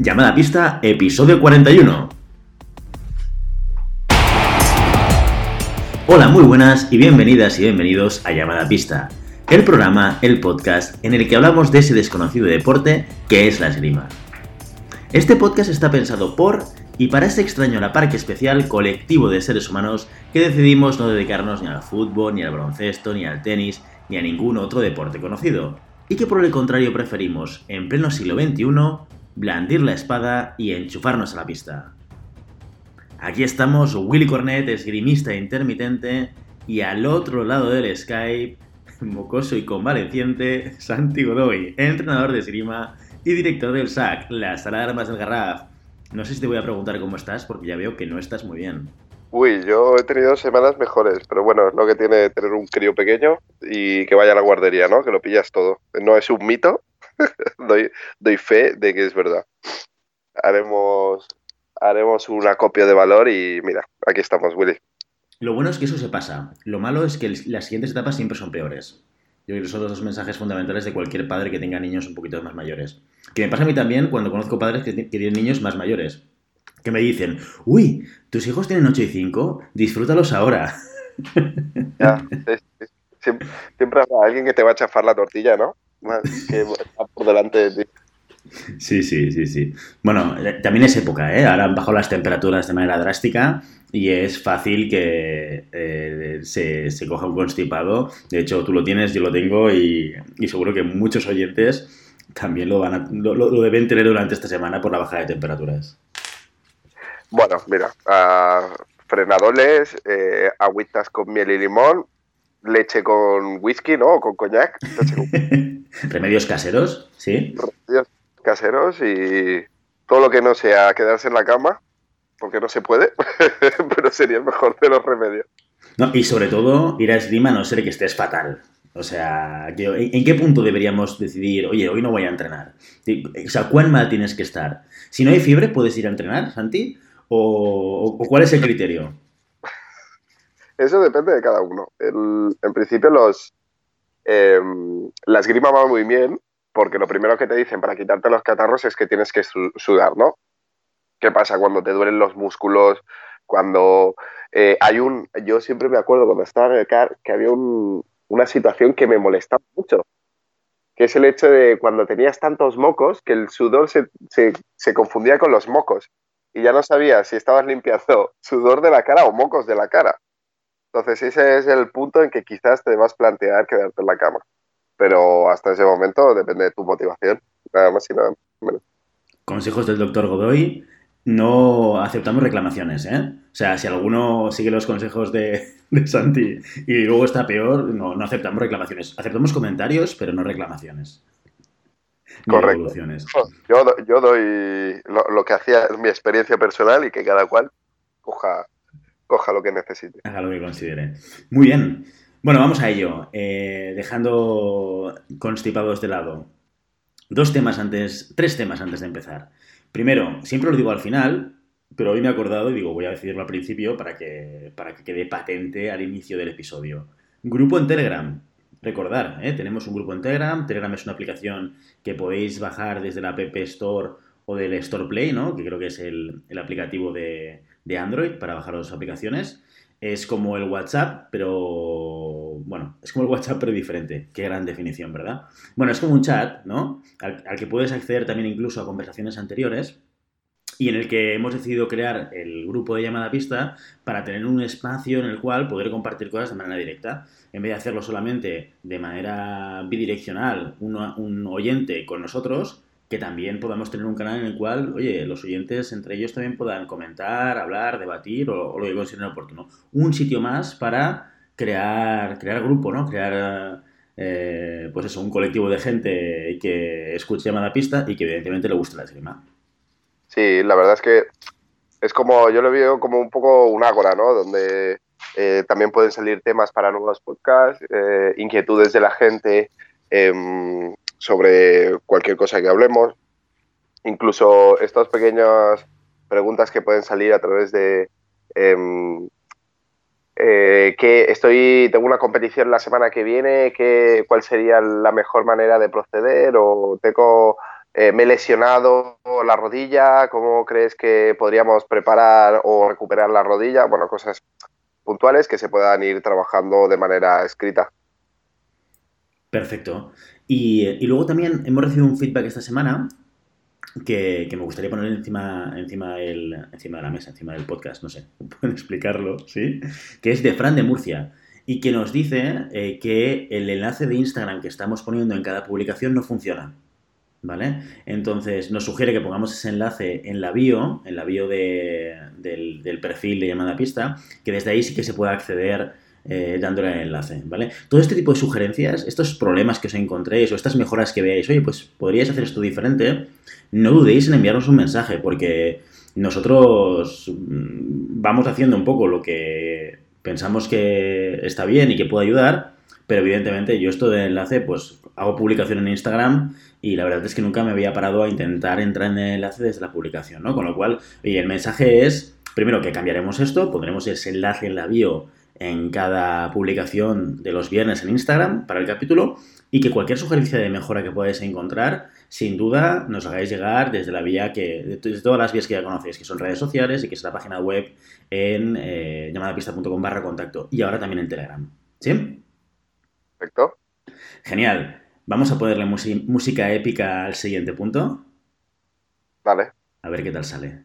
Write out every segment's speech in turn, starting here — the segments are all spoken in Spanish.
Llamada Pista, episodio 41. Hola, muy buenas y bienvenidas y bienvenidos a Llamada Pista, el programa, el podcast en el que hablamos de ese desconocido deporte que es la esgrima. Este podcast está pensado por y para ese extraño la parque especial colectivo de seres humanos que decidimos no dedicarnos ni al fútbol, ni al baloncesto, ni al tenis, ni a ningún otro deporte conocido, y que por el contrario preferimos, en pleno siglo XXI, blandir la espada y enchufarnos a la pista. Aquí estamos Willy Cornet, esgrimista intermitente, y al otro lado del Skype, mocoso y convaleciente, Santi Godoy, entrenador de esgrima y director del SAC, la sala de armas del Garraf. No sé si te voy a preguntar cómo estás, porque ya veo que no estás muy bien. Uy, yo he tenido semanas mejores, pero bueno, es lo que tiene tener un crío pequeño y que vaya a la guardería, ¿no? Que lo pillas todo. No es un mito, doy, doy fe de que es verdad. Haremos, haremos una copia de valor y mira, aquí estamos, Willy. Lo bueno es que eso se pasa. Lo malo es que las siguientes etapas siempre son peores. Yo creo que son los dos mensajes fundamentales de cualquier padre que tenga niños un poquito más mayores. Que me pasa a mí también cuando conozco padres que, tienen niños más mayores. Que me dicen, uy, tus hijos tienen 8 y 5, disfrútalos ahora. Ya, Siempre, siempre, habrá alguien que te va a chafar la tortilla, ¿no? Que va por delante de ti. Sí, sí, sí, sí. Bueno, eh, también es época, ¿eh? Ahora han bajado las temperaturas de manera drástica y es fácil que eh, se, se, coja un constipado. De hecho, tú lo tienes, yo lo tengo y, y seguro que muchos oyentes también lo, van a, lo, lo, deben tener durante esta semana por la bajada de temperaturas. Bueno, mira, uh, frenadoles, eh, agüitas con miel y limón, leche con whisky, ¿no? O con coñac. Remedios caseros, sí. Remedios caseros y todo lo que no sea quedarse en la cama, porque no se puede, pero sería el mejor de los remedios. No, y sobre todo ir a esgrima a no ser que estés fatal. O sea, ¿en qué punto deberíamos decidir, oye, hoy no voy a entrenar? O sea, ¿cuán mal tienes que estar? Si no hay fiebre, ¿puedes ir a entrenar, Santi? ¿O, o cuál es el criterio? Eso depende de cada uno. El, en principio, los, eh, la esgrima va muy bien porque lo primero que te dicen para quitarte los catarros es que tienes que sudar, ¿no? ¿Qué pasa cuando te duelen los músculos? Cuando eh, hay un... Yo siempre me acuerdo cuando estaba en el CAR que había un, una situación que me molestaba mucho, que es el hecho de cuando tenías tantos mocos que el sudor se, se, se confundía con los mocos y ya no sabías si estabas limpiando sudor de la cara o mocos de la cara. Entonces ese es el punto en que quizás te debas plantear quedarte en la cama. Pero hasta ese momento depende de tu motivación, nada más y nada menos. Consejos del doctor Godoy, no aceptamos reclamaciones, ¿eh? O sea, si alguno sigue los consejos de, de Santi y luego está peor, no, no, aceptamos reclamaciones. Aceptamos comentarios, pero no reclamaciones. Correcto. Yo, yo doy lo, lo que hacía mi experiencia personal y que cada cual coja coja lo que necesite. Haga lo que considere. Muy bien. Bueno, vamos a ello. Eh, dejando constipados de lado. Dos temas antes, tres temas antes de empezar. Primero, siempre lo digo al final, pero hoy me he acordado y digo, voy a decirlo al principio para que, para que quede patente al inicio del episodio. Grupo en Telegram. Recordar, ¿eh? tenemos un grupo en Telegram. Telegram es una aplicación que podéis bajar desde la App Store o del Store Play, ¿no? que creo que es el, el aplicativo de, de Android para bajar las aplicaciones. Es como el WhatsApp, pero bueno, es como el WhatsApp pero diferente. Qué gran definición, ¿verdad? Bueno, es como un chat, ¿no? Al, que puedes acceder también incluso a conversaciones anteriores y en el que hemos decidido crear el grupo de llamada pista para tener un espacio en el cual poder compartir cosas de manera directa. En vez de hacerlo solamente de manera bidireccional, uno, un oyente con nosotros, que también podamos tener un canal en el cual, oye, los oyentes entre ellos también puedan comentar, hablar, debatir o, o lo que consideren oportuno. Un sitio más para crear, crear grupo, ¿no? Crear, eh, pues eso, un colectivo de gente que escuche llamada pista y que evidentemente le guste la esgrima. Sí, la verdad es que es como, yo lo veo como un poco un ágora, ¿no? Donde eh, también pueden salir temas para nuevos podcasts, eh, inquietudes de la gente, eh, sobre cualquier cosa que hablemos. Incluso estas pequeñas preguntas que pueden salir a través de eh, eh, que estoy tengo una competición la semana que viene, que, cuál sería la mejor manera de proceder o tengo eh, me he lesionado la rodilla, ¿cómo crees que podríamos preparar o recuperar la rodilla? Bueno, cosas puntuales que se puedan ir trabajando de manera escrita. Perfecto. Y, luego también hemos recibido un feedback esta semana que, me gustaría poner encima, encima, encima de la mesa, encima del podcast, no sé, pueden explicarlo, ¿sí? Que es de Fran de Murcia y que nos dice eh, que el enlace de Instagram que estamos poniendo en cada publicación no funciona. ¿Vale? Entonces nos sugiere que pongamos ese enlace en la bio, en la bio del, perfil de llamada pista, que desde ahí sí que se pueda acceder eh, dándole el enlace, ¿vale? Todo este tipo de sugerencias, estos problemas que os encontréis o estas mejoras que veáis, oye, pues podríais hacer esto diferente, no dudéis en enviarnos un mensaje porque nosotros mm, vamos haciendo un poco lo que pensamos que está bien y que puede ayudar, pero evidentemente yo esto de enlace, pues hago publicación en Instagram y la verdad es que nunca me había parado a intentar entrar en el enlace desde la publicación, ¿no? Con lo cual, oye, el mensaje es, primero que cambiaremos esto, pondremos ese enlace en la bio en cada publicación de los viernes en Instagram para el capítulo y que cualquier sugerencia de mejora que podáis encontrar, sin duda nos hagáis llegar desde la vía que, desde todas las vías que ya conocéis, que son redes sociales y que es la página web en eh, llamadapista.com barra contacto y ahora también en Telegram. ¿Sí? Perfecto. Genial. Vamos a ponerle música épica al siguiente punto. Vale. A ver qué tal sale.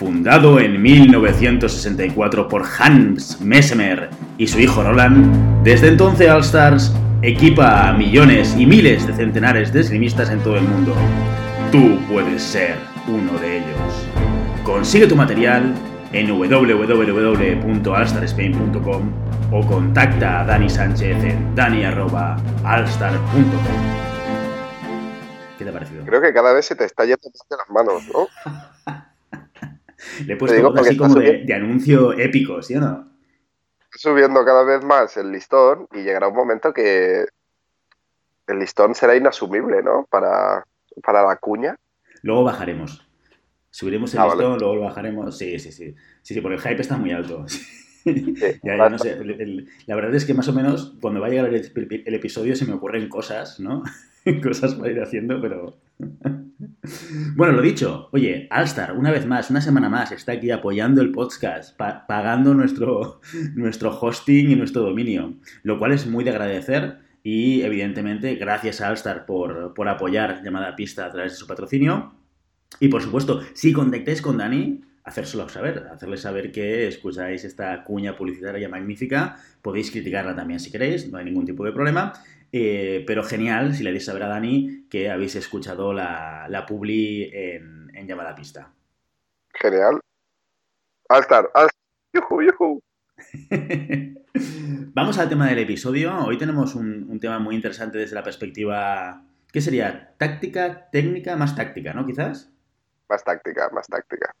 Fundado en 1964 por Hans Messemer y su hijo Roland, desde entonces All Stars equipa a millones y miles de centenares de esgrimistas en todo el mundo. Tú puedes ser uno de ellos. Consigue tu material en www.alstarspain.com o contacta a Dani Sánchez en dani.alstar.com. ¿Qué te ha parecido? Creo que cada vez se te está yendo de las manos, ¿no? Le he puesto así como de, anuncio épico, ¿sí o no? Subiendo cada vez más el listón y llegará un momento que el listón será inasumible, ¿no? Para, para la cuña. Luego bajaremos. Subiremos el ah, listón, luego lo bajaremos. Sí, sí, sí. Sí, sí, porque el hype está muy alto. ya, no sé. la verdad es que más o menos cuando va a llegar el, episodio se me ocurren cosas, ¿no? cosas para ir haciendo, pero. bueno, lo dicho. Oye, Alstar, una vez más, una semana más, está aquí apoyando el podcast, pagando nuestro, nuestro hosting y nuestro dominio, lo cual es muy de agradecer. Y evidentemente, gracias a Alstar por, por apoyar Llamada Pista a través de su patrocinio. Y por supuesto, si contactáis con Dani, hacérselo saber, hacerle saber que escucháis esta cuña publicitaria magnífica, podéis criticarla también si queréis, no hay ningún tipo de problema, eh, pero genial si le deis saber a Dani que habéis escuchado la, la publi en, en Llamada Pista. Genial. Altar, yuhu, yuhu. Vamos al tema del episodio. Hoy tenemos un, un tema muy interesante desde la perspectiva, ¿qué sería? Táctica, técnica, más táctica, ¿no? Quizás. Más táctica, más táctica.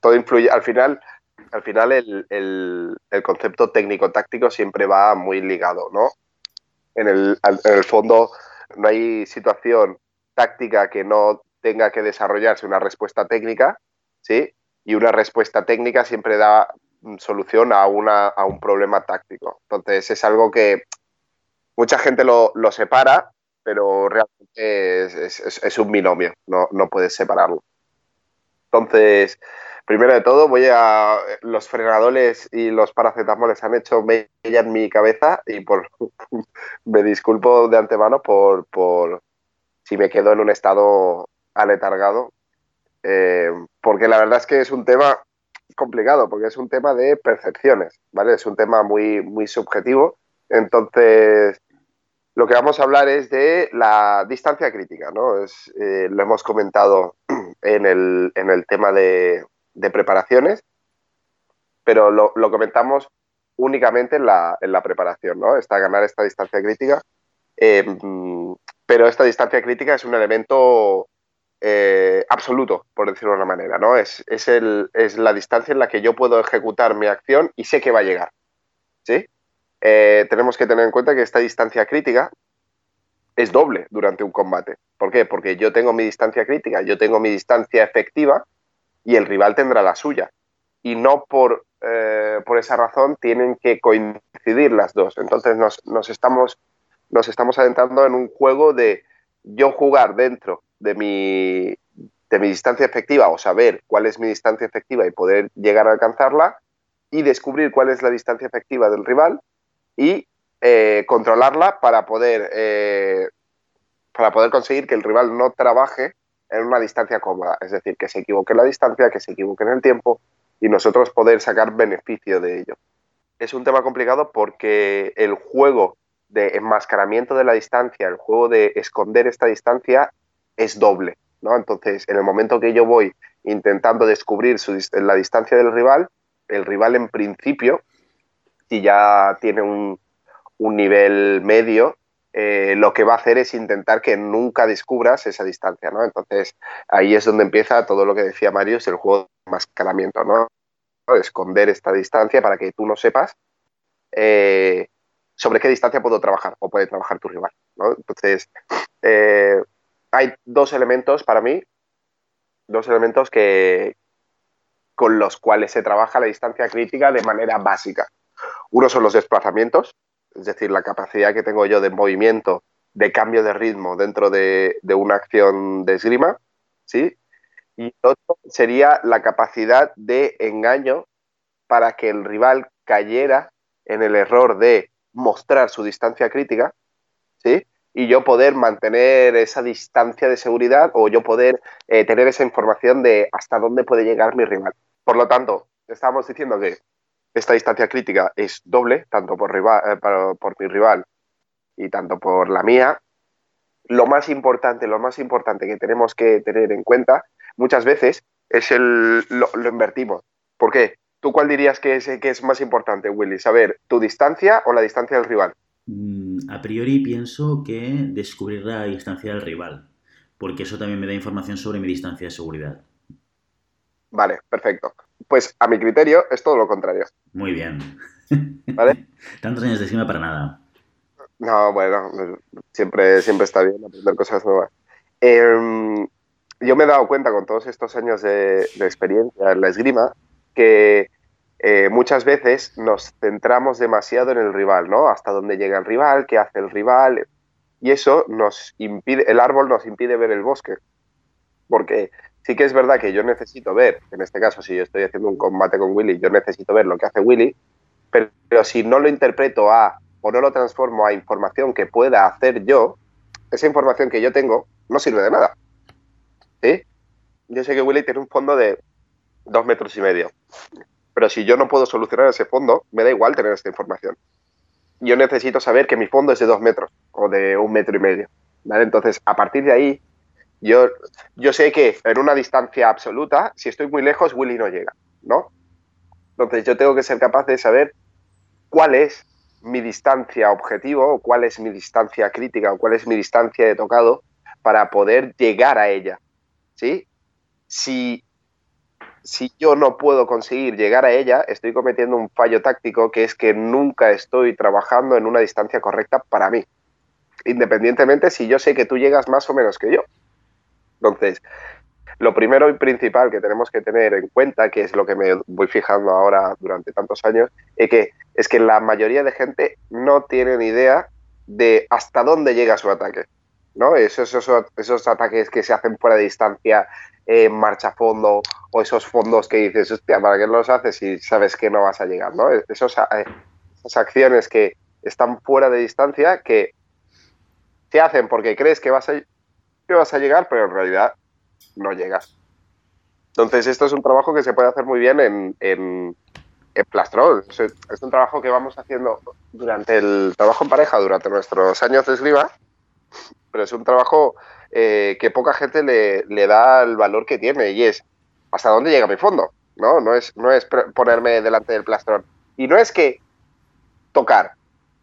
todo influye. Al final, al final el, concepto técnico-táctico siempre va muy ligado, ¿no? En el, en el fondo, no hay situación táctica que no tenga que desarrollarse una respuesta técnica, ¿sí? Y una respuesta técnica siempre da solución a, una, a un problema táctico. Entonces, es algo que mucha gente lo, separa, pero realmente es, un binomio, no, no puedes separarlo. Entonces, primero de todo, voy a. Los frenadores y los paracetamoles han hecho mella en mi cabeza y por me disculpo de antemano por, por si me quedo en un estado aletargado. Eh, porque la verdad es que es un tema complicado, porque es un tema de percepciones, ¿vale? Es un tema muy, muy subjetivo. Entonces, lo que vamos a hablar es de la distancia crítica, ¿no? Es, eh, lo hemos comentado en el, en el tema de, de, preparaciones, pero lo, lo comentamos únicamente en la, en la, preparación, ¿no? Está ganar esta distancia crítica, em, pero esta distancia crítica es un elemento eh, absoluto, por decirlo de una manera, ¿no? Es, es, el, es la distancia en la que yo puedo ejecutar mi acción y sé que va a llegar, ¿sí? Eh, tenemos que tener en cuenta que esta distancia crítica es doble durante un combate. ¿Por qué? Porque yo tengo mi distancia crítica, yo tengo mi distancia efectiva y el rival tendrá la suya. Y no por, eh, por esa razón tienen que coincidir las dos. Entonces nos, estamos nos estamos adentrando en un juego de yo jugar dentro de mi, de mi distancia efectiva o saber cuál es mi distancia efectiva y poder llegar a alcanzarla y descubrir cuál es la distancia efectiva del rival y eh, controlarla para poder, eh, para poder conseguir que el rival no trabaje en una distancia cómoda, es decir, que se equivoque en la distancia, que se equivoque en el tiempo y nosotros poder sacar beneficio de ello. Es un tema complicado porque el juego de enmascaramiento de la distancia, el juego de esconder esta distancia es doble, ¿no? Entonces, en el momento que yo voy intentando descubrir la distancia del rival, el rival en principio, si ya tiene un, nivel medio, eh, lo que va a hacer es intentar que nunca descubras esa distancia, ¿no? Entonces, ahí es donde empieza todo lo que decía Mario, es el juego de enmascaramiento, ¿no? Esconder esta distancia para que tú no sepas eh, sobre qué distancia puedo trabajar o puede trabajar tu rival. Entonces, eh, hay dos elementos para mí, dos elementos que, con los cuales se trabaja la distancia crítica de manera básica. Uno son los desplazamientos, es decir, la capacidad que tengo yo de movimiento, de cambio de ritmo dentro de, una acción de esgrima, ¿sí? Y otro sería la capacidad de engaño para que el rival cayera en el error de mostrar su distancia crítica, ¿sí? Y yo poder mantener esa distancia de seguridad o yo poder eh, tener esa información de hasta dónde puede llegar mi rival. Por lo tanto, estábamos diciendo que esta distancia crítica es doble, tanto por, rival, eh, por mi rival y tanto por la mía. Lo más importante, lo más importante que tenemos que tener en cuenta muchas veces es el lo, lo invertimos. ¿Por qué? ¿Tú cuál dirías que es, que es más importante, Willy? ¿Saber tu distancia o la distancia del rival? Mm, a priori pienso que descubrir la distancia del rival, porque eso también me da información sobre mi distancia de seguridad. Vale, perfecto. Pues a mi criterio es todo lo contrario. Muy bien. ¿Vale? Tantos años de cima para nada. No, bueno, siempre, siempre está bien aprender cosas nuevas. Em, yo me he dado cuenta con todos estos años de experiencia en la esgrima que eh, muchas veces nos centramos demasiado en el rival, ¿no? Hasta dónde llega el rival, qué hace el rival. Y eso nos impide, el árbol nos impide ver el bosque. Porque sí que es verdad que yo necesito ver, en este caso, si yo estoy haciendo un combate con Willy, yo necesito ver lo que hace Willy, pero, si no lo interpreto a o no lo transformo a información que pueda hacer yo, esa información que yo tengo no sirve de nada. ¿Sí? Yo sé que Willy tiene un fondo de dos metros y medio. Pero si yo no puedo solucionar ese fondo, me da igual tener esta información. Yo necesito saber que mi fondo es de dos metros o de un metro y medio. ¿vale? Entonces, a partir de ahí, yo, yo sé que en una distancia absoluta, si estoy muy lejos, Willy no llega, ¿no? Entonces, yo tengo que ser capaz de saber cuál es mi distancia objetivo, o cuál es mi distancia crítica, o cuál es mi distancia de tocado para poder llegar a ella, ¿sí? Si si yo no puedo conseguir llegar a ella, estoy cometiendo un fallo táctico que es que nunca estoy trabajando en una distancia correcta para mí. Independientemente si yo sé que tú llegas más o menos que yo. Entonces, lo primero y principal que tenemos que tener en cuenta, que es lo que me voy fijando ahora durante tantos años, es que, es que la mayoría de gente no tiene ni idea de hasta dónde llega su ataque. ¿no? Esos, esos, esos ataques que se hacen fuera de distancia, en marcha fondo o esos fondos que dices, hostia, ¿para qué los haces si sabes que no vas a llegar? ¿no? Esos, eh, esas acciones que están fuera de distancia que se hacen porque crees que vas a, que vas a llegar, pero en realidad no llegas. Entonces, esto es un trabajo que se puede hacer muy bien en, en, en plastrón. Es, un trabajo que vamos haciendo durante el trabajo en pareja, durante nuestros años de esgrima, pero es un trabajo eh, que poca gente le, da el valor que tiene y es hasta dónde llega mi fondo, ¿no? No es, no es ponerme delante del plastrón. Y no es que tocar,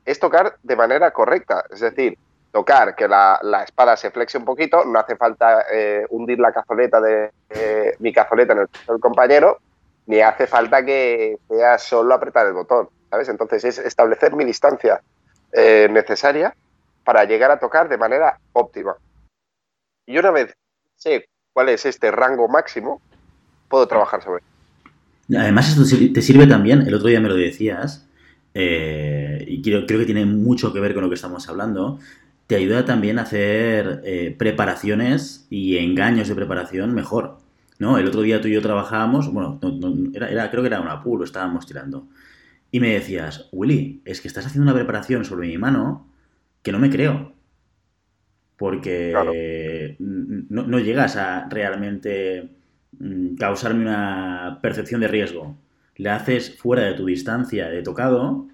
es tocar de manera correcta, es decir, tocar que la, espada se flexe un poquito, no hace falta eh, hundir la cazoleta de mi cazoleta en el compañero, ni hace falta que sea solo apretar el botón, ¿sabes? Entonces es establecer mi distancia eh, necesaria para llegar a tocar de manera óptima. Y una vez sé cuál es este rango máximo, puedo trabajar sobre él. Además, esto te sirve también, el otro día me lo decías, eh, y creo, que tiene mucho que ver con lo que estamos hablando, te ayuda también a hacer eh, preparaciones y engaños de preparación mejor. ¿no? El otro día tú y yo trabajábamos, bueno, era, creo que era un apuro, estábamos tirando. Y me decías, Willy, es que estás haciendo una preparación sobre mi mano que no me creo. Porque no, no, llegas a realmente mm, causarme una percepción de riesgo. Le haces fuera de tu distancia de tocado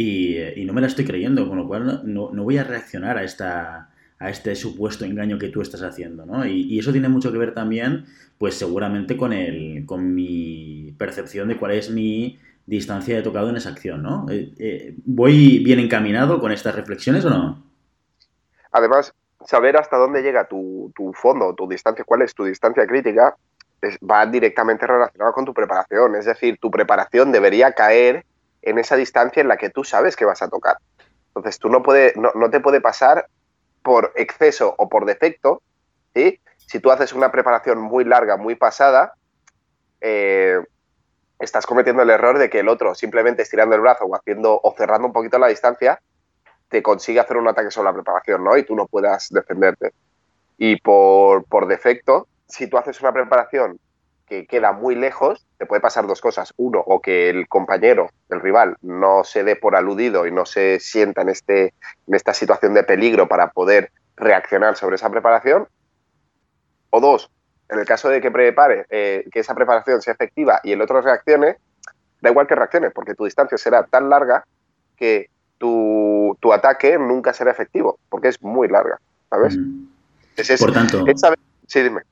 y, no me la estoy creyendo, con lo cual no, no, voy a reaccionar a, esta, a este supuesto engaño que tú estás haciendo, ¿no? Y, eso tiene mucho que ver también, pues seguramente con, el, con mi percepción de cuál es mi distancia de tocado en esa acción, ¿no? Eh, eh, ¿Voy bien encaminado con estas reflexiones o no? Además, saber hasta dónde llega tu, tu fondo, tu distancia, cuál es tu distancia crítica, va directamente relacionado con tu preparación. Es decir, tu preparación debería caer en esa distancia en la que tú sabes que vas a tocar. Entonces tú no, puede, no, te puede pasar por exceso o por defecto, ¿sí? Si tú haces una preparación muy larga, muy pasada, eh, estás cometiendo el error de que el otro, simplemente estirando el brazo o haciendo o cerrando un poquito la distancia, te consigue hacer un ataque sobre la preparación, ¿no? Y tú no puedas defenderte. Y por, por defecto, si tú haces una preparación que queda muy lejos, te puede pasar dos cosas. Uno, o que el compañero, el rival, no se dé por aludido y no se sienta en, este, en esta situación de peligro para poder reaccionar sobre esa preparación. O dos, en el caso de que prepare, eh, que esa preparación sea efectiva y el otro reaccione, da igual que reaccione, porque tu distancia será tan larga que tu, ataque nunca será efectivo, porque es muy larga, ¿sabes? Mm. por tanto... sí, dime.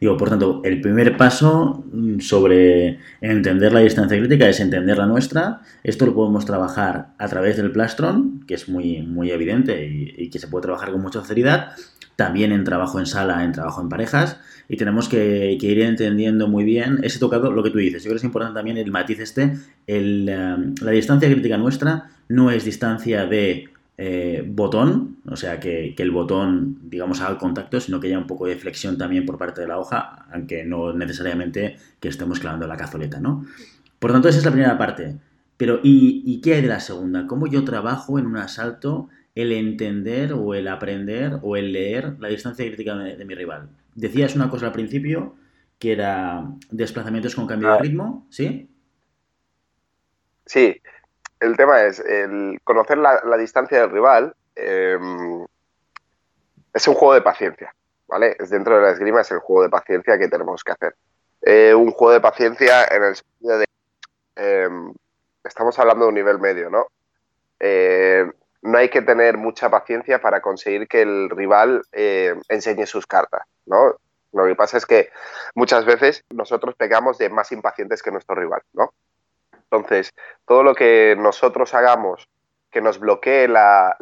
Digo, por tanto, el primer paso mm, sobre entender la distancia crítica es entender la nuestra. Esto lo podemos trabajar a través del plastron, que es muy, muy evidente y, que se puede trabajar con mucha facilidad. También en trabajo en sala, en trabajo en parejas. Y tenemos que, ir entendiendo muy bien ese tocado, lo que tú dices. Yo creo que es importante también el matiz este. Eh, la distancia crítica nuestra no es distancia de eh, botón, o sea, que, el botón, digamos, haga contacto, sino que haya un poco de flexión también por parte de la hoja, aunque no necesariamente que estemos clavando la cazoleta, ¿no? Por tanto, esa es la primera parte. Pero, ¿y, qué hay de la segunda? ¿Cómo yo trabajo en un asalto el entender o el aprender o el leer la distancia crítica de, mi rival? Decías una cosa al principio, que era desplazamientos con cambio de ritmo, ¿sí? Sí, el tema es el conocer la, distancia del rival. Em, es un juego de paciencia, ¿vale? Es dentro de la esgrima es el juego de paciencia que tenemos que hacer. Eh, un juego de paciencia en el sentido de em, estamos hablando de un nivel medio, ¿no? Eh, no hay que tener mucha paciencia para conseguir que el rival eh, enseñe sus cartas, ¿no? Lo que pasa es que muchas veces nosotros pegamos de más impacientes que nuestro rival, ¿no? Entonces, todo lo que nosotros hagamos que nos bloquee la,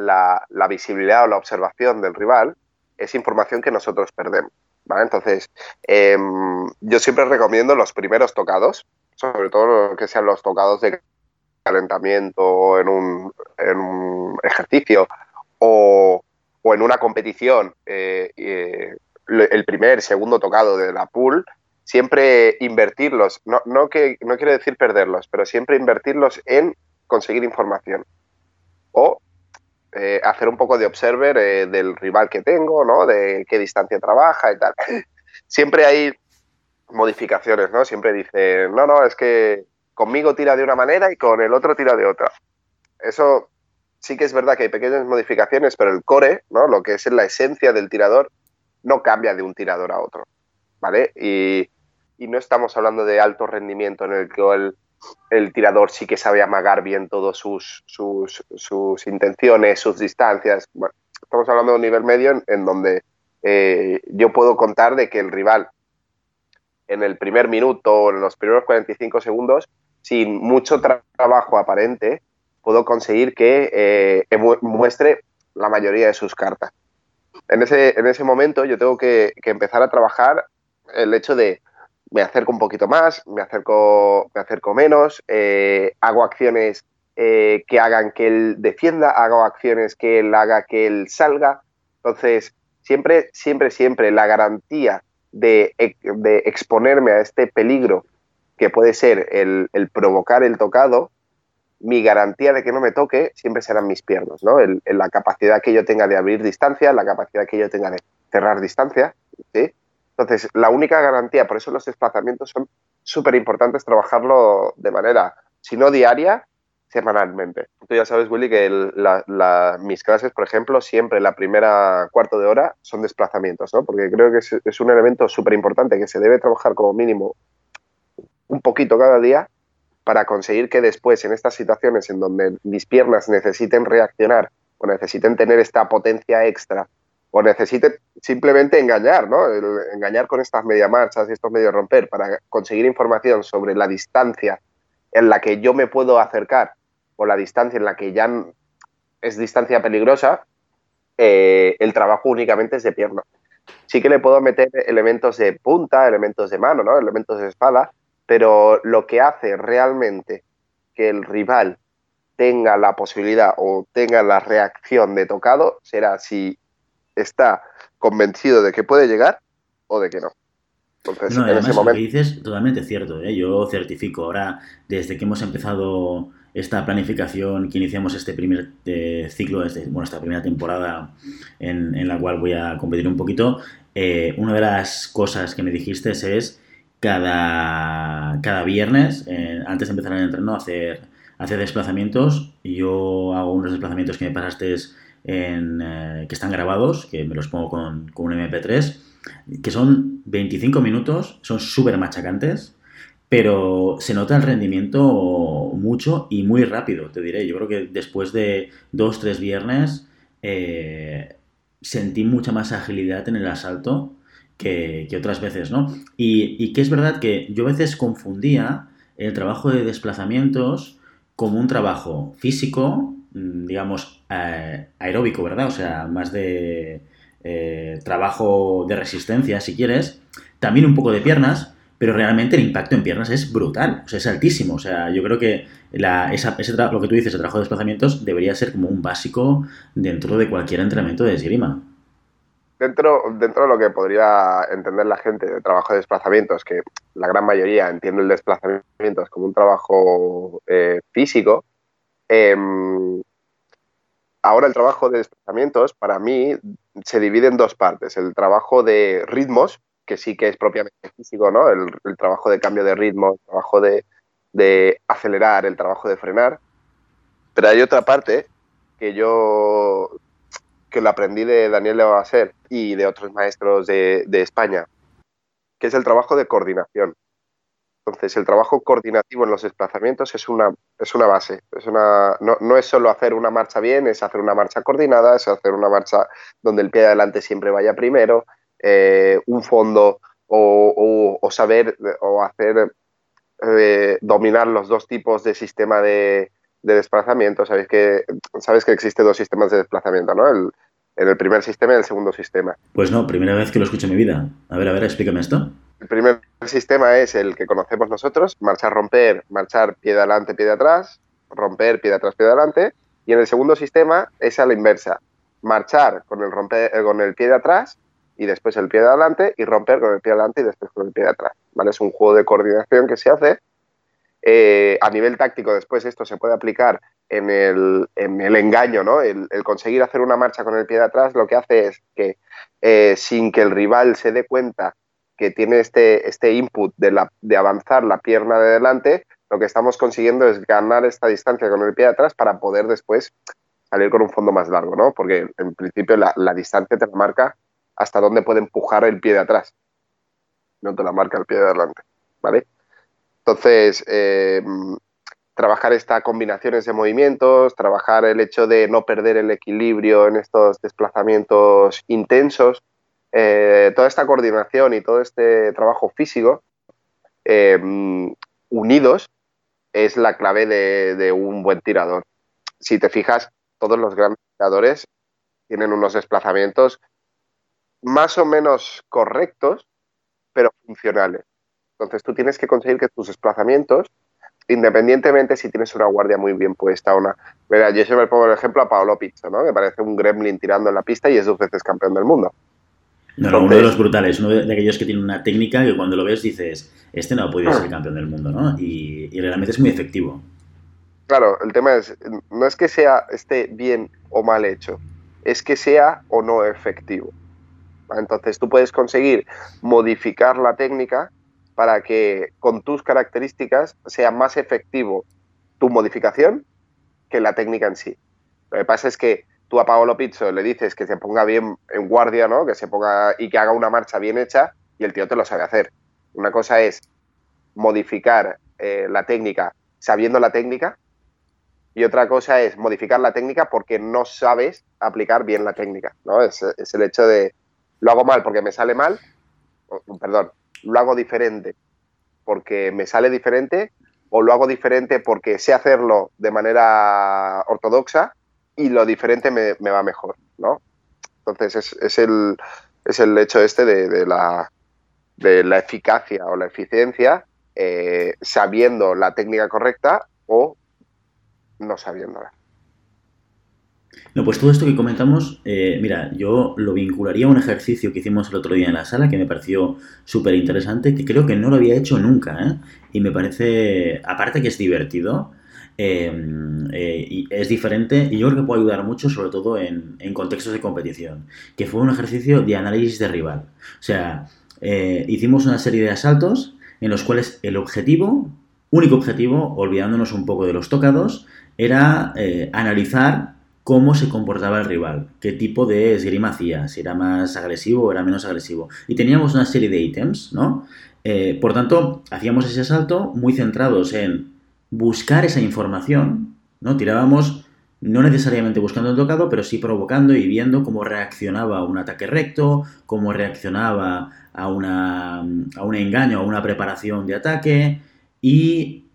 visibilidad o la observación del rival es información que nosotros perdemos. Entonces, em, yo siempre recomiendo los primeros tocados, sobre todo que sean los tocados de calentamiento en un, en un ejercicio o, en una competición, eh, eh, el primer, segundo tocado de la pool, siempre invertirlos, no, no, que, no quiero decir perderlos, pero siempre invertirlos en conseguir información. O eh, hacer un poco de observer eh, del rival que tengo, ¿no? De qué distancia trabaja y tal. Siempre hay modificaciones, ¿no? Siempre dice, no, no, es que conmigo tira de una manera y con el otro tira de otra. Eso sí que es verdad que hay pequeñas modificaciones, pero el core, ¿no? Lo que es la esencia del tirador, no cambia de un tirador a otro. ¿Vale? Y, no estamos hablando de alto rendimiento en el que el, tirador sí que sabe amagar bien todas sus, sus, intenciones, sus distancias. Estamos hablando de un nivel medio en, donde eh, yo puedo contar de que el rival en el primer minuto en los primeros 45 segundos, sin mucho trabajo aparente, puedo conseguir que eh, muestre la mayoría de sus cartas. En ese, en ese momento yo tengo que empezar a trabajar el hecho de me acerco un poquito más, me acerco, me acerco menos, eh, hago acciones eh, que hagan que él defienda, hago acciones que él haga que él salga. Entonces, siempre, siempre, siempre la garantía de, exponerme a este peligro que puede ser el, provocar el tocado, mi garantía de que no me toque siempre serán mis piernas, ¿no? la capacidad que yo tenga de abrir distancia, la capacidad que yo tenga de cerrar distancia, ¿sí? Entonces, la única garantía, por eso los desplazamientos son súper importantes trabajarlo de manera, si no diaria, semanalmente. Tú ya sabes, Willy, que mis clases, por ejemplo, siempre la primera cuarto de hora son desplazamientos, ¿no? Porque creo que es, un elemento súper importante que se debe trabajar como mínimo un poquito cada día para conseguir que después, en estas situaciones en donde mis piernas necesiten reaccionar o necesiten tener esta potencia extra o necesiten simplemente engañar, ¿no? engañar con estas media marchas y estos medios romper para conseguir información sobre la distancia en la que yo me puedo acercar o la distancia en la que ya es distancia peligrosa, eh, el trabajo únicamente es de pierna. Sí que le puedo meter elementos de punta, elementos de mano, ¿no? elementos de espada, pero lo que hace realmente que el rival tenga la posibilidad o tenga la reacción de tocado será si está convencido de que puede llegar o de que no. Entonces, en ese momento... Lo que dices totalmente cierto, ¿eh? yo certifico. Ahora, desde que hemos empezado esta planificación, que iniciamos este primer eh, ciclo, este, bueno, esta primera temporada en, la cual voy a competir un poquito, eh, una de las cosas que me dijiste es cada, cada viernes, antes de empezar el entreno, hacer, hacer desplazamientos. Yo hago unos desplazamientos que me pasaste en, eh, que están grabados, que me los pongo con, un MP3, que son 25 minutos, son súper machacantes, pero se nota el rendimiento mucho y muy rápido, te diré. Yo creo que después de dos, tres viernes eh, sentí mucha más agilidad en el asalto que, otras veces, ¿no? Y, y, que es verdad que yo a veces confundía el trabajo de desplazamientos como un trabajo físico Mm, digamos, eh, aeróbico, ¿verdad? O sea, más de eh, trabajo de resistencia, si quieres, también un poco de piernas, pero realmente el impacto en piernas es brutal, o sea, es altísimo. O sea, yo creo que lo que tú dices, el trabajo de desplazamientos, debería ser como un básico dentro de cualquier entrenamiento de esgrima. Dentro, dentro de lo que podría entender la gente de trabajo de desplazamientos, que la gran mayoría entiende el desplazamiento como un trabajo eh, físico, Em, ahora el trabajo de desplazamientos para mí se divide en dos partes. El trabajo de ritmos, que sí que es propiamente físico, ¿no? El, trabajo de cambio de ritmo, el trabajo de, acelerar, el trabajo de frenar. Pero hay otra parte que yo que lo aprendí de Daniel Levasseur y de otros maestros de España, que es el trabajo de coordinación. Entonces, el trabajo coordinativo en los desplazamientos es una, es una base. Es una, no, es solo hacer una marcha bien, es hacer una marcha coordinada, es hacer una marcha donde el pie de adelante siempre vaya primero, eh, un fondo o, saber o hacer eh, dominar los dos tipos de sistema de, desplazamiento. Sabéis que, sabes que existen dos sistemas de desplazamiento, ¿no? El, en el primer sistema y el segundo sistema. Pues no, primera vez que lo escucho en mi vida. A ver, a ver, explícame esto. El primer sistema es el que conocemos nosotros, marchar, romper, marchar pie de adelante, pie de atrás, romper, pie de atrás, pie de adelante. Y en el segundo sistema es a la inversa, marchar con el, romper, eh, con el pie de atrás y después el pie de adelante y romper con el pie de adelante y después con el pie de atrás. ¿vale? Es un juego de coordinación que se hace. Eh, a nivel táctico después esto se puede aplicar en el, engaño, ¿no? El, conseguir hacer una marcha con el pie de atrás lo que hace es que eh, sin que el rival se dé cuenta que tiene este, este input de, la, de avanzar la pierna de delante, lo que estamos consiguiendo es ganar esta distancia con el pie de atrás para poder después salir con un fondo más largo, ¿no? Porque en principio la, distancia te la marca hasta dónde puede empujar el pie de atrás, no te la marca el pie de adelante, ¿vale? Entonces, eh, trabajar estas combinaciones de movimientos, trabajar el hecho de no perder el equilibrio en estos desplazamientos intensos, eh, toda esta coordinación y todo este trabajo físico eh, unidos es la clave de, un buen tirador. Si te fijas, todos los grandes tiradores tienen unos desplazamientos más o menos correctos, pero funcionales. Entonces tú tienes que conseguir que tus desplazamientos, independientemente si tienes una guardia muy bien puesta o una... Mira, yo siempre pongo el ejemplo a Paolo Pizzo, ¿no? que parece un gremlin tirando en la pista y es dos veces campeón del mundo. No, uno de los brutales, uno de, aquellos que tiene una técnica que cuando lo ves dices, este no ha podido ser campeón del mundo, ¿no? Y, realmente es muy efectivo. claro, el tema es, no es que sea esté bien o mal hecho, es que sea o no efectivo. Entonces tú puedes conseguir modificar la técnica para que con tus características sea más efectivo tu modificación que la técnica en sí. Lo que pasa es que tú a Paolo Pizzo le dices que se ponga bien en guardia, ¿no? Que se ponga y que haga una marcha bien hecha y el tío te lo sabe hacer. Una cosa es modificar eh, la técnica sabiendo la técnica y otra cosa es modificar la técnica porque no sabes aplicar bien la técnica, ¿no? Es, es el hecho de lo hago mal porque me sale mal, perdón, lo hago diferente porque me sale diferente o lo hago diferente porque sé hacerlo de manera ortodoxa y lo diferente me, va mejor, ¿no? Entonces es, el, es el hecho este de, la, de la eficacia o la eficiencia eh, sabiendo la técnica correcta o no sabiéndola. No, pues todo esto que comentamos, eh, mira, yo lo vincularía a un ejercicio que hicimos el otro día en la sala que me pareció súper interesante, que creo que no lo había hecho nunca, ¿eh? Y me parece, aparte que es divertido, em, eh, es diferente y yo creo que puede ayudar mucho, sobre todo en, en, contextos de competición, que fue un ejercicio de análisis de rival. O sea, hicimos una serie de asaltos en los cuales el objetivo, único objetivo, olvidándonos un poco de los tocados, era analizar cómo se comportaba el rival, qué tipo de esgrima hacía, si era más agresivo o era menos agresivo. Y teníamos una serie de ítems, ¿no? Eh, por tanto, hacíamos ese asalto muy centrados en buscar esa información, ¿no? Tirábamos no necesariamente buscando el tocado, pero sí provocando y viendo cómo reaccionaba un ataque recto, cómo reaccionaba a, una, a un engaño, a una preparación de ataque, y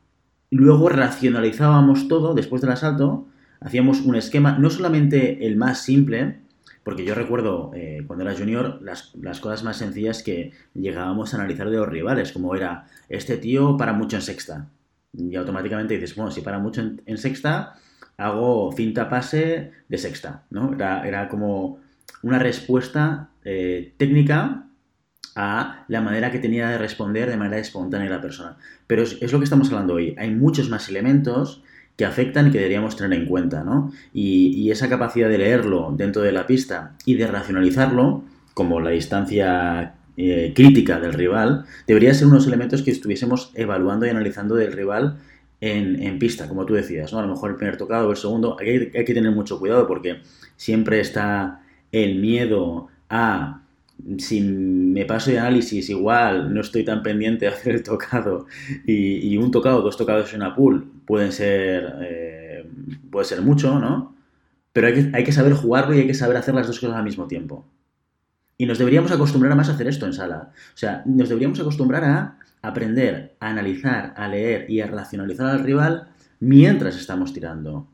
luego racionalizábamos todo después del asalto hacíamos un esquema, no solamente el más simple, porque yo recuerdo eh, cuando era junior las, cosas más sencillas que llegábamos a analizar de los rivales, como era, este tío para mucho en sexta. Y automáticamente dices, bueno, si para mucho en, sexta, hago cinta pase de sexta, ¿no? Era, como una respuesta eh, técnica a la manera que tenía de responder de manera espontánea la persona. Pero es, lo que estamos hablando hoy. Hay muchos más elementos que afectan y que deberíamos tener en cuenta, ¿no? Y, esa capacidad de leerlo dentro de la pista y de racionalizarlo, como la distancia eh, crítica del rival, debería ser unos elementos que estuviésemos evaluando y analizando del rival en, pista, como tú decías, ¿no? A lo mejor el primer tocado o el segundo, hay, que tener mucho cuidado porque siempre está el miedo a si me paso de análisis igual no estoy tan pendiente de hacer el tocado y, un tocado, dos tocados en una pool pueden ser, eh, puede ser mucho, ¿no? Pero hay que, hay que saber jugarlo y hay que saber hacer las dos cosas al mismo tiempo. Y nos deberíamos acostumbrar a más a hacer esto en sala. O sea, nos deberíamos acostumbrar a aprender, a analizar, a leer y a racionalizar al rival mientras estamos tirando.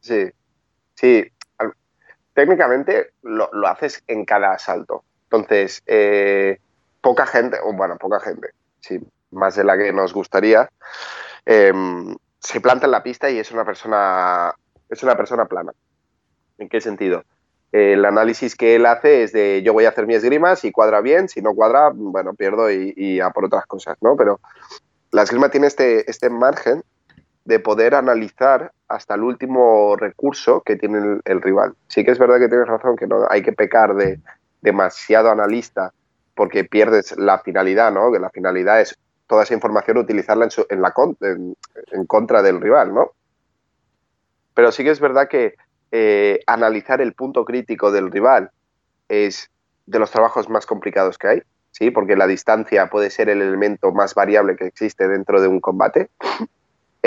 Sí, sí, técnicamente lo, haces en cada asalto. Entonces, eh, poca gente, o bueno, poca gente, sí, más de la que nos gustaría, em, se planta en la pista y es una persona, es una persona plana. ¿En qué sentido? El análisis que él hace es de yo voy a hacer mi esgrima, si cuadra bien, si no cuadra, bueno, pierdo y, y a por otras cosas, ¿no? Pero la esgrima tiene este, este margen de poder analizar hasta el último recurso que tiene el, rival. Sí que es verdad que tienes razón, que no hay que pecar de demasiado analista porque pierdes la finalidad, ¿no? Que la finalidad es toda esa información utilizarla en, la, en, contra del rival, ¿no? Pero sí que es verdad que eh, analizar el punto crítico del rival es de los trabajos más complicados que hay, ¿sí? Porque la distancia puede ser el elemento más variable que existe dentro de un combate.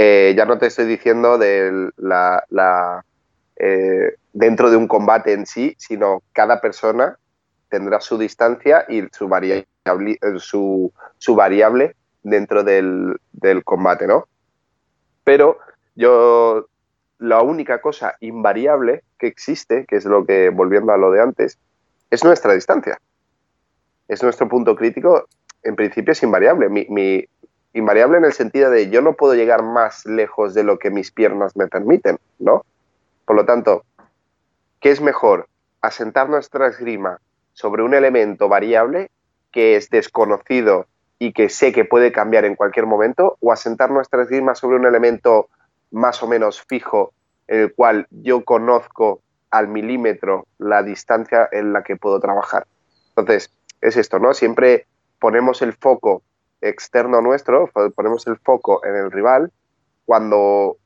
Eh, ya no te estoy diciendo de la, eh, dentro de un combate en sí, sino cada persona tendrá su distancia y su variable, su, variable dentro del, combate, ¿no? Pero yo, la única cosa invariable que existe, que es lo que, volviendo a lo de antes, es nuestra distancia. Es nuestro punto crítico, en principio es invariable. Mi, invariable en el sentido de yo no puedo llegar más lejos de lo que mis piernas me permiten, ¿no? Por lo tanto, ¿qué es mejor? Asentar nuestra esgrima sobre un elemento variable que es desconocido y que sé que puede cambiar en cualquier momento, o asentar nuestra esgrima sobre un elemento más o menos fijo en el cual yo conozco al milímetro la distancia en la que puedo trabajar. Entonces, es esto, ¿no? Siempre ponemos el foco externo nuestro, ponemos el foco en el rival, cuando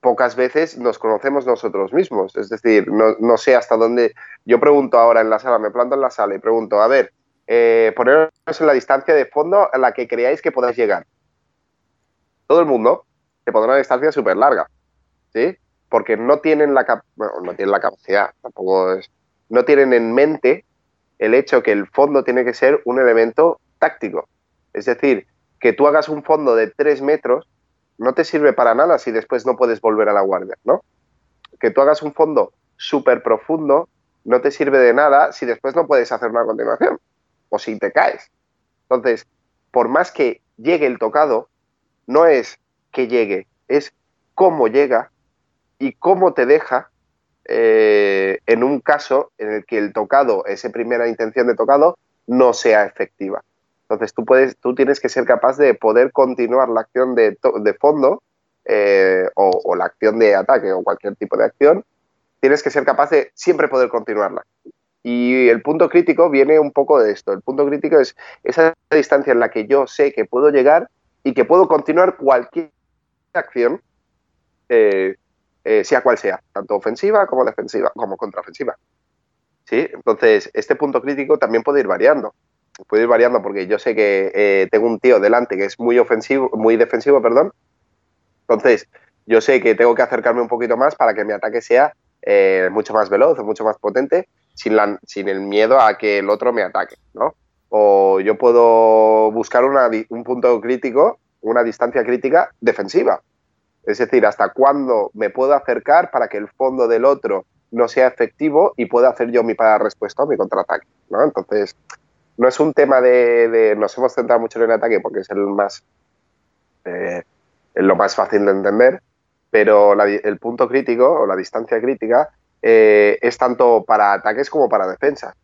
pocas veces nos conocemos nosotros mismos. Es decir, no, sé hasta dónde. Yo pregunto ahora en la sala, me planto en la sala y pregunto, a ver, eh, poneros en la distancia de fondo a la que creáis que podáis llegar. Todo el mundo te pondrá una distancia súper larga, ¿sí? Porque no tienen la bueno, no tienen la capacidad, tampoco es, no tienen en mente el hecho que el fondo tiene que ser un elemento táctico. Es decir, que tú hagas un fondo de 3 metros no te sirve para nada si después no puedes volver a la guardia, ¿no? Que tú hagas un fondo súper profundo no te sirve de nada si después no puedes hacer una continuación o si te caes. Entonces, por más que llegue el tocado, no es que llegue, es cómo llega y cómo te deja eh, en un caso en el que el tocado, esa primera intención de tocado, no sea efectiva. Entonces tú, puedes, tú tienes que ser capaz de poder continuar la acción de, fondo eh, o, la acción de ataque o cualquier tipo de acción, tienes que ser capaz de siempre poder continuarla. Y el punto crítico viene un poco de esto. El punto crítico es esa distancia en la que yo sé que puedo llegar y que puedo continuar cualquier acción, eh, eh, sea cual sea, tanto ofensiva como defensiva, como contraofensiva. ¿Sí? Entonces, este punto crítico también puede ir variando puede ir variando porque yo sé que eh, tengo un tío delante que es muy ofensivo, muy defensivo, perdón. Entonces, yo sé que tengo que acercarme un poquito más para que mi ataque sea mucho más veloz, mucho más potente, sin, la, sin el miedo a que el otro me ataque, ¿no? O yo puedo buscar un punto crítico, una distancia crítica defensiva. Es decir, hasta cuándo me puedo acercar para que el fondo del otro no sea efectivo y pueda hacer yo mi para respuesta o mi contraataque, ¿no? Entonces, no es un tema de, nos hemos centrado mucho en el ataque porque es el más eh, lo más fácil de entender, pero el punto crítico o la distancia crítica eh, es tanto para ataques como para defensa.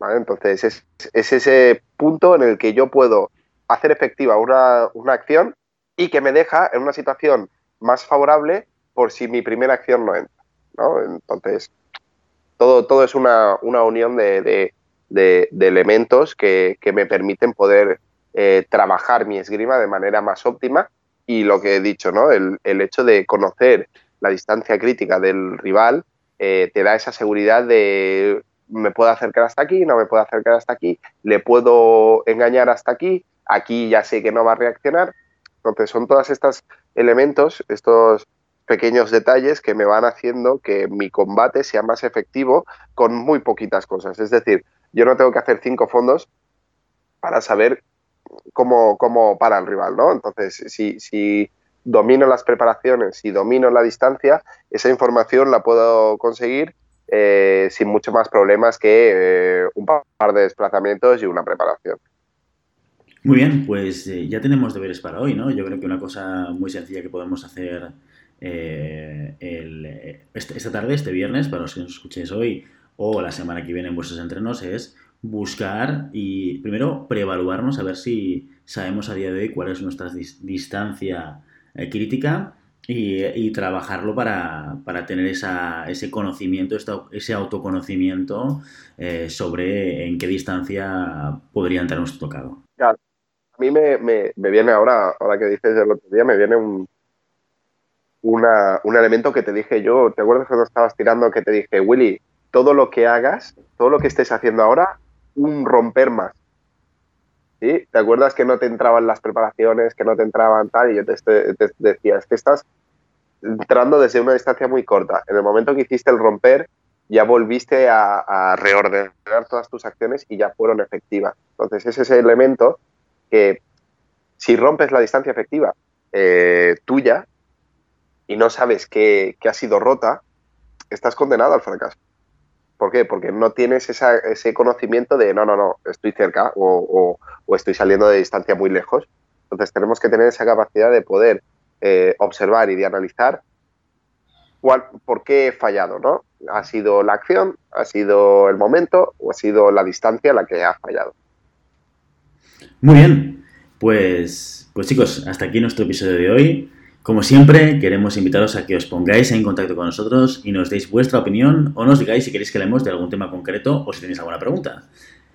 Entonces es, ese punto en el que yo puedo hacer efectiva una, acción y que me deja en una situación más favorable por si mi primera acción no entra. Entonces, todo, todo es una, unión de, de, elementos que, me permiten poder eh, trabajar mi esgrima de manera más óptima y lo que he dicho, ¿no? el, hecho de conocer la distancia crítica del rival eh, te da esa seguridad de me puedo acercar hasta aquí, no me puedo acercar hasta aquí, le puedo engañar hasta aquí, aquí ya sé que no va a reaccionar. Entonces son todos estos elementos, estos pequeños detalles que me van haciendo que mi combate sea más efectivo con muy poquitas cosas. Es decir, yo no tengo que hacer cinco fondos para saber cómo, cómo para el rival, ¿no? Entonces, si, si domino las preparaciones, si domino la distancia, esa información la puedo conseguir eh, sin mucho más problemas que eh, un par de desplazamientos y una preparación. Muy bien, pues eh, ya tenemos deberes para hoy, ¿no? Yo creo que una cosa muy sencilla que podemos hacer este, esta tarde, este viernes, para los que nos escuchéis hoy, o la semana que viene en vuestros entrenos es buscar y primero preevaluarnos a ver si sabemos a día de hoy cuál es nuestra distancia eh, crítica y, trabajarlo para, tener ese conocimiento, ese autoconocimiento eh, sobre en qué distancia podría entrar nuestro tocado. A mí me, viene ahora, ahora que dices el otro día, me viene un, un elemento que te dije yo, ¿te acuerdas cuando estabas tirando que te dije, Willy, todo lo que hagas, todo lo que estés haciendo ahora, un romper más. ¿Sí? ¿Te acuerdas que no te entraban las preparaciones, que no te entraban tal? Y yo te, decía, es que estás entrando desde una distancia muy corta. En el momento que hiciste el romper, ya volviste a, reordenar todas tus acciones y ya fueron efectivas. Entonces, es ese elemento que si rompes la distancia efectiva eh, tuya y no sabes que, ha sido rota, estás condenado al fracaso. ¿Por qué? Porque no tienes ese conocimiento de no, no, no, estoy cerca o, estoy saliendo de distancia muy lejos. Entonces tenemos que tener esa capacidad de poder eh, observar y de analizar cuál, por qué he fallado, ¿no? ¿Ha sido la acción, ha sido el momento o ha sido la distancia la que ha fallado? Muy bien, pues, pues chicos, hasta aquí nuestro episodio de hoy. Como siempre, queremos invitaros a que os pongáis en contacto con nosotros y nos deis vuestra opinión o nos digáis si queréis que leemos de algún tema concreto o si tenéis alguna pregunta.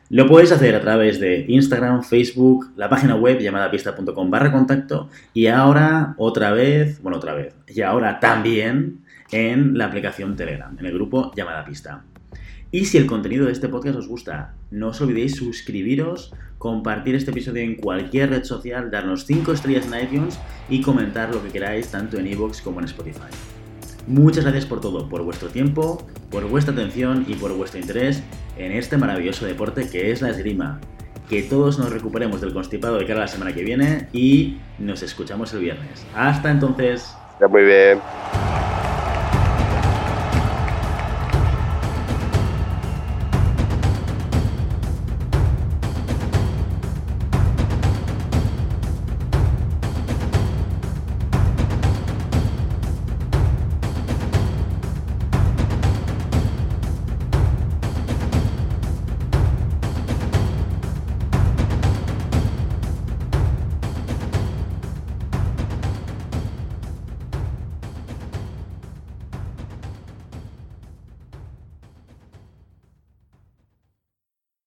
Lo podéis hacer a través de Instagram, Facebook, la página web llamadapista.com barra contacto y ahora otra vez, bueno, otra vez, y ahora también en la aplicación Telegram, en el grupo Llamada Pista. Y si el contenido de este podcast os gusta, no os olvidéis suscribiros, compartir este episodio en cualquier red social, darnos 5 estrellas en iTunes y comentar lo que queráis tanto en iVoox como en Spotify. Muchas gracias por todo, por vuestro tiempo, por vuestra atención y por vuestro interés en este maravilloso deporte que es la esgrima. Que todos nos recuperemos del constipado de cara a la semana que viene y nos escuchamos el viernes. Hasta entonces. Ya muy bien.